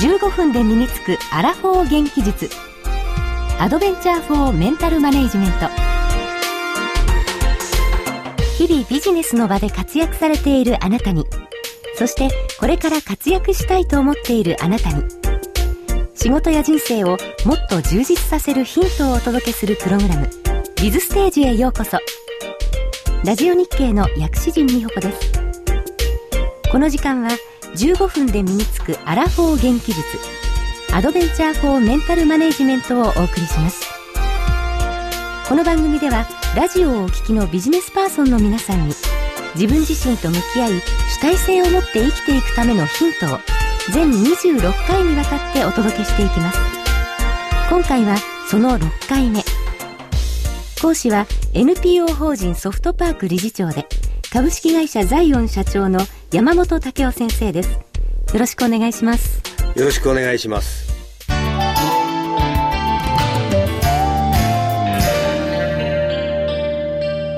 15分で身につくアラフォー元気術。アドベンチャーフォーメンタルマネジメント。日々ビジネスの場で活躍されているあなたに。そしてこれから活躍したいと思っているあなたに。仕事や人生をもっと充実させるヒントをお届けするプログラム「ビズステージへようこそ」ラジオ日経の薬師陣美穂子です。この時間は15分で身につくアラフォー元気術アドベンチャー・フォー・メンタル・マネジメントをお送りします。この番組ではラジオをお聞きのビジネスパーソンの皆さんに自分自身と向き合い主体性を持って生きていくためのヒントを全26回にわたってお届けしていきます。今回はその6回目。講師は NPO 法人ソフトパーク理事長で株式会社ザイオン社長の山本武雄先生です。よろしくお願いします。よろしくお願いします。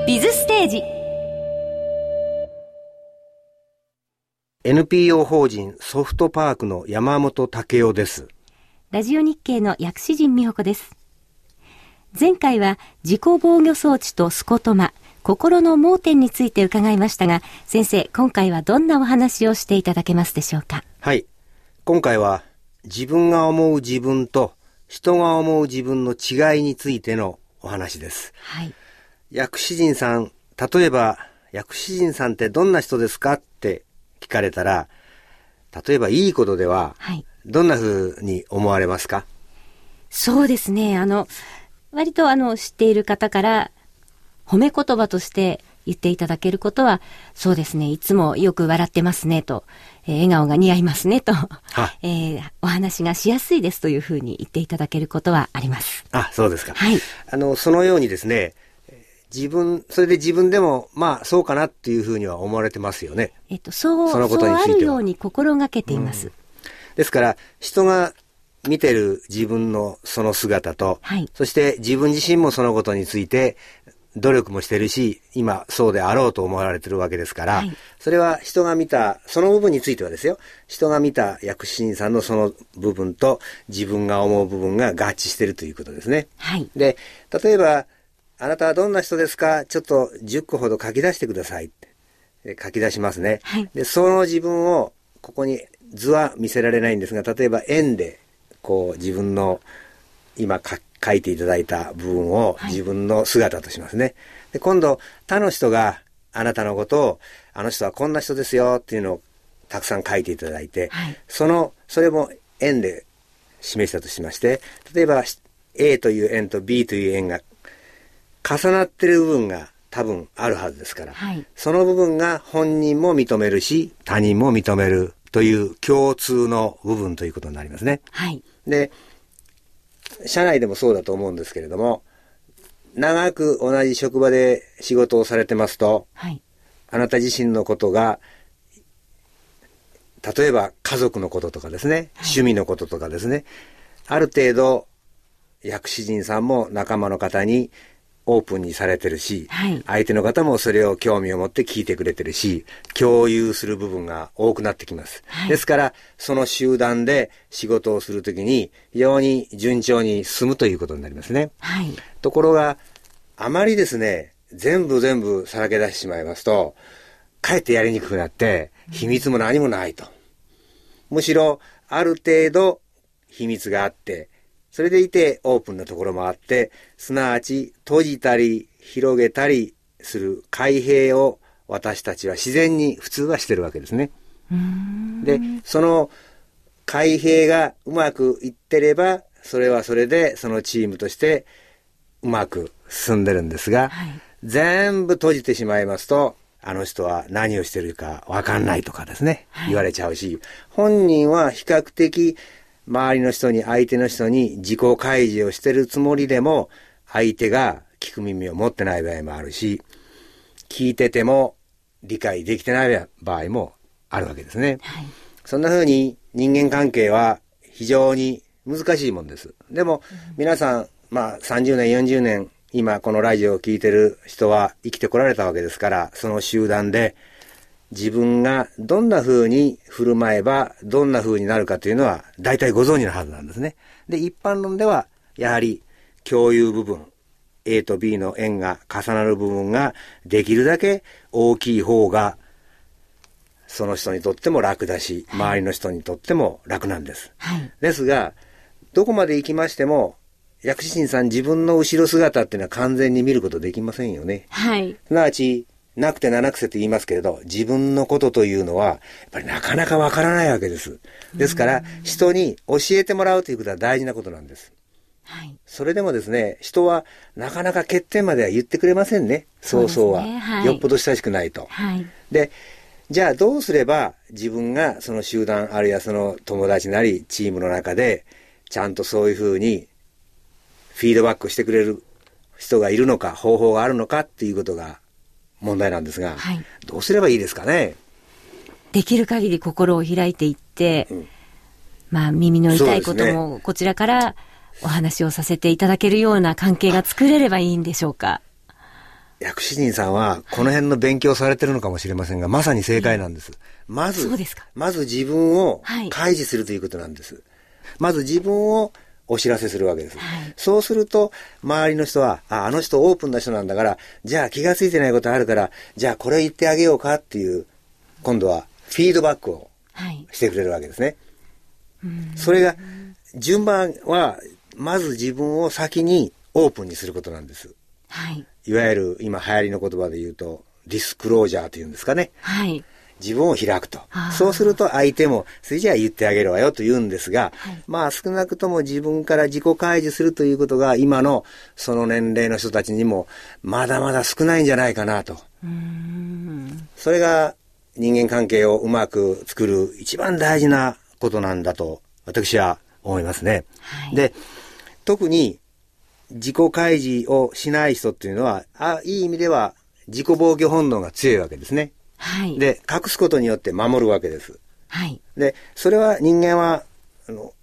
ビズステージ。NPO 法人ソフトパークの山本武雄です。ラジオ日経の薬師陣美穂子です。前回は自己防御装置とスコトマ、心の盲点について伺いましたが、先生、今回はどんなお話をしていただけますでしょうか？はい。今回は自分が思う自分と人が思う自分の違いについてのお話です。はい。薬師人さん、例えば、薬師人さんってどんな人ですかって聞かれたら、例えばいいことでは、はい、どんな風に思われますか？そうですね。あの、割とあの、知っている方から、褒め言葉として言っていただけることは、そうですね、いつもよく笑ってますね、と、えー、笑顔が似合いますね、と、えー、お話がしやすいですというふうに言っていただけることはあります。あ、そうですか。はい。あの、そのようにですね、自分、それで自分でも、まあ、そうかなっていうふうには思われてますよね。えっと、そう、そのことについてそうあるように心がけています。うん、ですから、人が見てる自分のその姿と、はい、そして自分自身もそのことについて努力もしてるし、今そうであろうと思われてるわけですから、はい、それは人が見た、その部分についてはですよ、人が見た薬師院さんのその部分と自分が思う部分が合致してるということですね。はい、で、例えば、あなたはどんな人ですか？ちょっと10個ほど書き出してください。書き出しますね。はい、で、その自分をここに図は見せられないんですが、例えば円でこう自分の今書いていただいた部分を自分の姿としますね。はい、で今度他の人があなたのことをあの人はこんな人ですよっていうのをたくさん書いていただいて、はい、そのそれも円で示したとしまして例えば A という円と B という円が重なってる部分が多分あるはずですから、はい、その部分が本人も認めるし他人も認めるという共通の部分ということになりますね。はい。で、社内でもそうだと思うんですけれども、長く同じ職場で仕事をされてますと、はい、あなた自身のことが、例えば家族のこととかですね、はい、趣味のこととかですね、ある程度、薬師人さんも仲間の方にオープンにされてるし、はい、相手の方もそれを興味を持って聞いてくれてるし、共有する部分が多くなってきます。はい、ですから、その集団で仕事をするときに、非常に順調に進むということになりますね。はい、ところが、あまりですね、全部全部さらけ出してしまいますと、かえってやりにくくなって、秘密も何もないと。むしろ、ある程度、秘密があって、それでいてオープンなところもあって、すなわち閉じたり広げたりする開閉を私たちは自然に普通はしてるわけですね。で、その開閉がうまくいってれば、それはそれでそのチームとしてうまく進んでるんですが、はい、全部閉じてしまいますと、あの人は何をしてるかわかんないとかですね、はい、言われちゃうし、本人は比較的周りの人に、相手の人に自己開示をしてるつもりでも、相手が聞く耳を持ってない場合もあるし、聞いてても理解できてない場合もあるわけですね。はい、そんな風に人間関係は非常に難しいもんです。でも、皆さん、まあ30年、40年、今このラジオを聴いてる人は生きてこられたわけですから、その集団で自分がどんな風に振る舞えばどんな風になるかというのは大体ご存知のはずなんですね。で、一般論ではやはり共有部分、A と B の円が重なる部分ができるだけ大きい方がその人にとっても楽だし、周りの人にとっても楽なんです。はい、ですが、どこまで行きましても、薬師神さん自分の後ろ姿っていうのは完全に見ることできませんよね。はい。すなわち、なくて七癖と言いますけれど、自分のことというのは、やっぱりなかなかわからないわけです。ですから、人に教えてもらうということは大事なことなんです。はい。それでもですね、人はなかなか欠点までは言ってくれませんね。そうそうは。はい、よっぽど親しくないと。はい。で、じゃあどうすれば自分がその集団あるいはその友達なりチームの中でちゃんとそういうふうにフィードバックしてくれる人がいるのか方法があるのかっていうことが問題なんですが、はい、どうすればいいですかね？できる限り心を開いていって、うん、まあ耳の痛いこともこちらからお話をさせていただけるような関係が作れればいいんでしょうか？薬師人さんはこの辺の勉強されてるのかもしれませんが、まさに正解なんです。まず、まず自分を開示するということなんです。はい、まず自分をお知らせするわけです。はい、そうすると、周りの人は、あ、あの人オープンな人なんだから、じゃあ気がついてないことあるから、じゃあこれ言ってあげようかっていう、今度はフィードバックをしてくれるわけですね。はい、それが、順番は、まず自分を先にオープンにすることなんです。はい。いわゆる今流行りの言葉で言うと、ディスクロージャーというんですかね。はい。自分を開くと。そうすると相手も、それじゃあ言ってあげるわよと言うんですが、はい、まあ少なくとも自分から自己開示するということが今のその年齢の人たちにもまだまだ少ないんじゃないかなと。それが人間関係をうまく作る一番大事なことなんだと私は思いますね。はい、で、特に自己開示をしない人っていうのは、あいい意味では自己防御本能が強いわけですね。はい。で、隠すことによって守るわけです。はい。で、それは人間は、あの、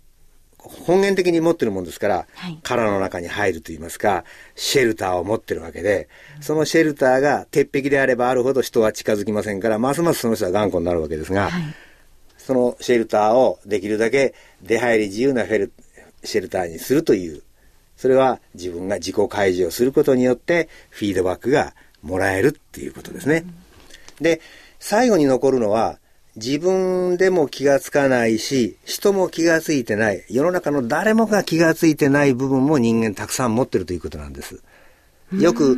本源的に持ってるもんですから、はい、殻の中に入ると言いますか、シェルターを持ってるわけで、そのシェルターが鉄壁であればあるほど人は近づきませんから、ますますその人は頑固になるわけですが、はい、そのシェルターをできるだけ出入り自由なフェルシェルターにするというそれは自分が自己開示をすることによってフィードバックがもらえるっていうことですね。で、最後に残るのは自分でも気がつかないし、人も気がついてない、世の中の誰もが気がついてない部分も人間たくさん持ってるということなんです。よく、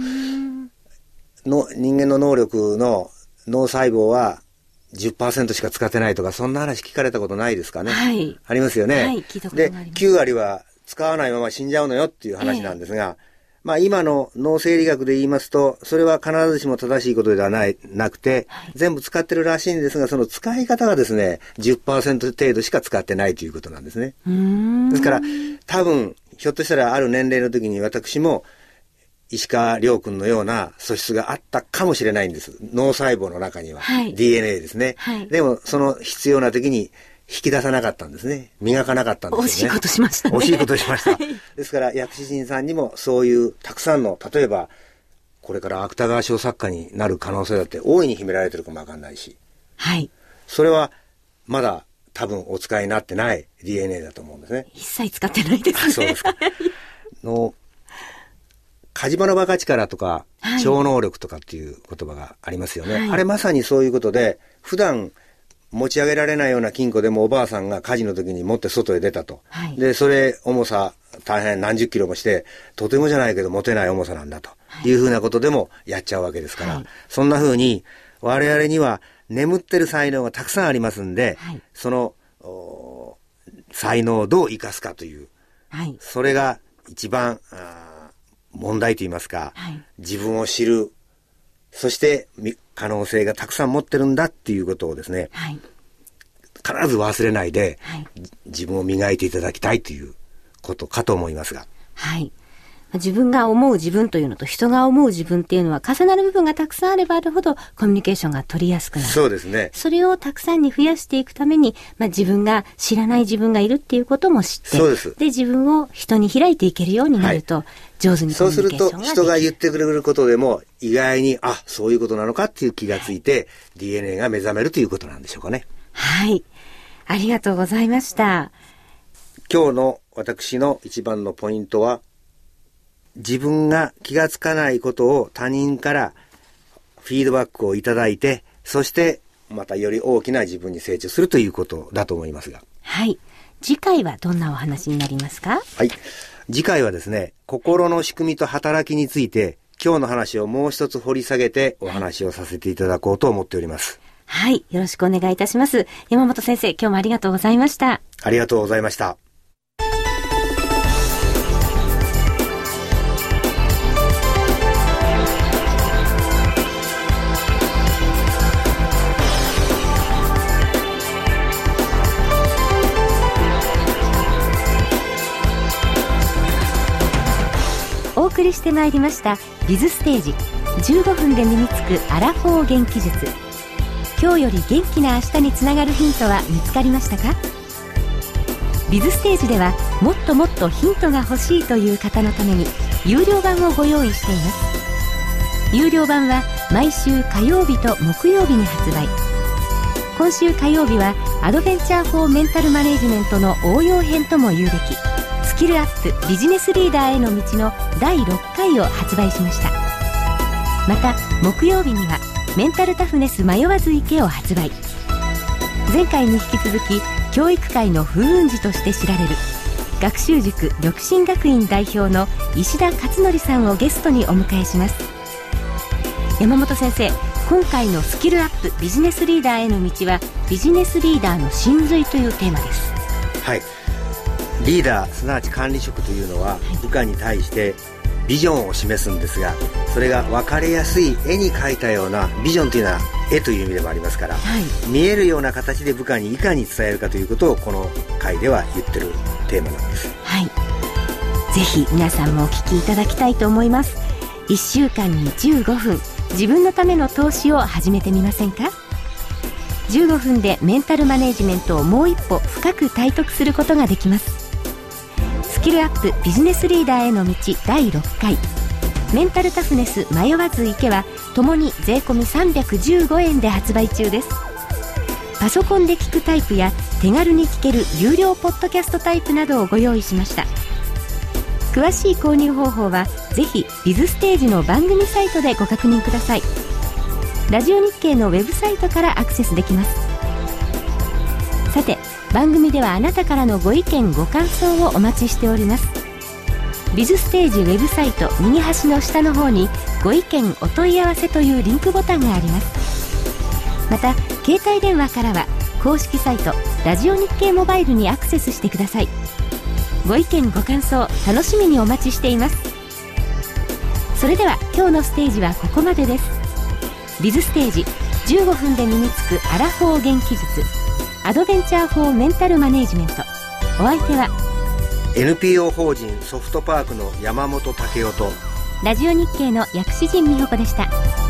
の人間の能力の脳細胞は10%しか使ってないとか、そんな話聞かれたことないですかね。はい。ありますよね。はい。で、9割は使わないまま死んじゃうのよっていう話なんですが、えまあ今の脳生理学で言いますと、それは必ずしも正しいことではない、なくて、全部使ってるらしいんですが、その使い方がですね、10%程度しか使ってないということなんですね。ですから、多分、ひょっとしたらある年齢の時に私も、石川亮君のような素質があったかもしれないんです。脳細胞の中には。はい、DNA ですね。はい、でも、その必要な時に引き出さなかったんですね。磨かなかったんですね。惜しいことしましたね。惜しいことしました。ですから、薬師神さんにもそういうたくさんの、例えば、これから芥川賞作家になる可能性だって大いに秘められてるかもわかんないし。はい。それは、まだ多分お使いになってない DNA だと思うんですね。一切使ってないですね。そうですか。の、火事場のバカ力とか、超能力とかっていう言葉がありますよね。はい、あれまさにそういうことで、普段持ち上げられないような金庫でもおばあさんが火事の時に持って外へ出たと。はい、で、それ重さ大変何十キロもして、とてもじゃないけど持てない重さなんだと。い。うふうなことでもやっちゃうわけですから、はい、そんなふうに我々には眠ってる才能がたくさんありますんで、はい、その才能をどう生かすかという、それが一番問題と言いますか、自分を知るそして可能性がたくさん持ってるんだっていうことをですね、はい、必ず忘れないで、はい、自分を磨いていただきたいということかと思いますが。はい。自分が思う自分というのと人が思う自分っていうのは重なる部分がたくさんあればあるほどコミュニケーションが取りやすくなる。そうですね。それをたくさんに増やしていくために、まあ、自分が知らない自分がいるっていうことも知って、そうです。で、自分を人に開いていけるようになると、はい、上手にコミュニケーションがそうすると、人が言ってくれることでも、意外に、あ、そういうことなのかっていう気がついて、はい、DNA が目覚めるということなんでしょうかね。はい。ありがとうございました。今日の私の一番のポイントは、自分が気がつかないことを他人からフィードバックをいただいて、そしてまたより大きな自分に成長するということだと思いますが。はい。次回はどんなお話になりますか？はい。次回はですね、心の仕組みと働きについて、今日の話をもう一つ掘り下げてお話をさせていただこうと思っております。はい。よろしくお願いいたします。山本先生、今日もありがとうございました。ありがとうございました。送りしてまいりました「ビズステージ。15分で身につくアラフォー元気術」今日より元気な明日につながるヒントは見つかりましたか？ビズステージではもっともっとヒントが欲しいという方のために有料版をご用意しています。有料版は毎週火曜日と木曜日に発売。今週火曜日はアドベンチャー・フォー・メンタル・マネジメントの応用編とも言うべき。キルアップビジネスリーダーへの道の第6回を発売しました。また木曜日にはメンタルタフネス迷わず池を発売。前回に引き続き教育界の風雲児として知られる学習塾緑進学院代表の石田勝則さんをゲストにお迎えします。山本先生今回のスキルアップビジネスリーダーへの道はビジネスリーダーの真髄というテーマです。はい。リーダーすなわち管理職というのは部下に対してビジョンを示すんですがそれが分かりやすい絵に描いたようなビジョンというのは絵という意味でもありますから、はい、見えるような形で部下にいかに伝えるかということをこの回では言ってるテーマなんです。はい。ぜひ皆さんもお聞きいただきたいと思います。1週間に15分自分のための投資を始めてみませんか？15分でメンタルマネジメントをもう一歩深く体得することができますキルアップビジネスリーダーへの道第6回。メンタルタフネス迷わず池はともに税込315円で発売中です。パソコンで聞くタイプや手軽に聞ける有料ポッドキャストタイプなどをご用意しました。詳しい購入方法はぜひビズステージの番組サイトでご確認ください。ラジオ日経のウェブサイトからアクセスできます。番組ではあなたからのご意見ご感想をお待ちしております。ビズステージウェブサイト右端の下の方にご意見お問い合わせというリンクボタンがあります。また携帯電話からは公式サイトラジオ日経モバイルにアクセスしてください。ご意見ご感想楽しみにお待ちしています。それでは今日のステージはここまでです。ビズステージ15分で身につくアラフォー元気術。アドベンチャー・フォー・メンタル・マネジメントお相手は NPO 法人ソフトパークの山本武雄とラジオ日経の薬師陣美穂子でした。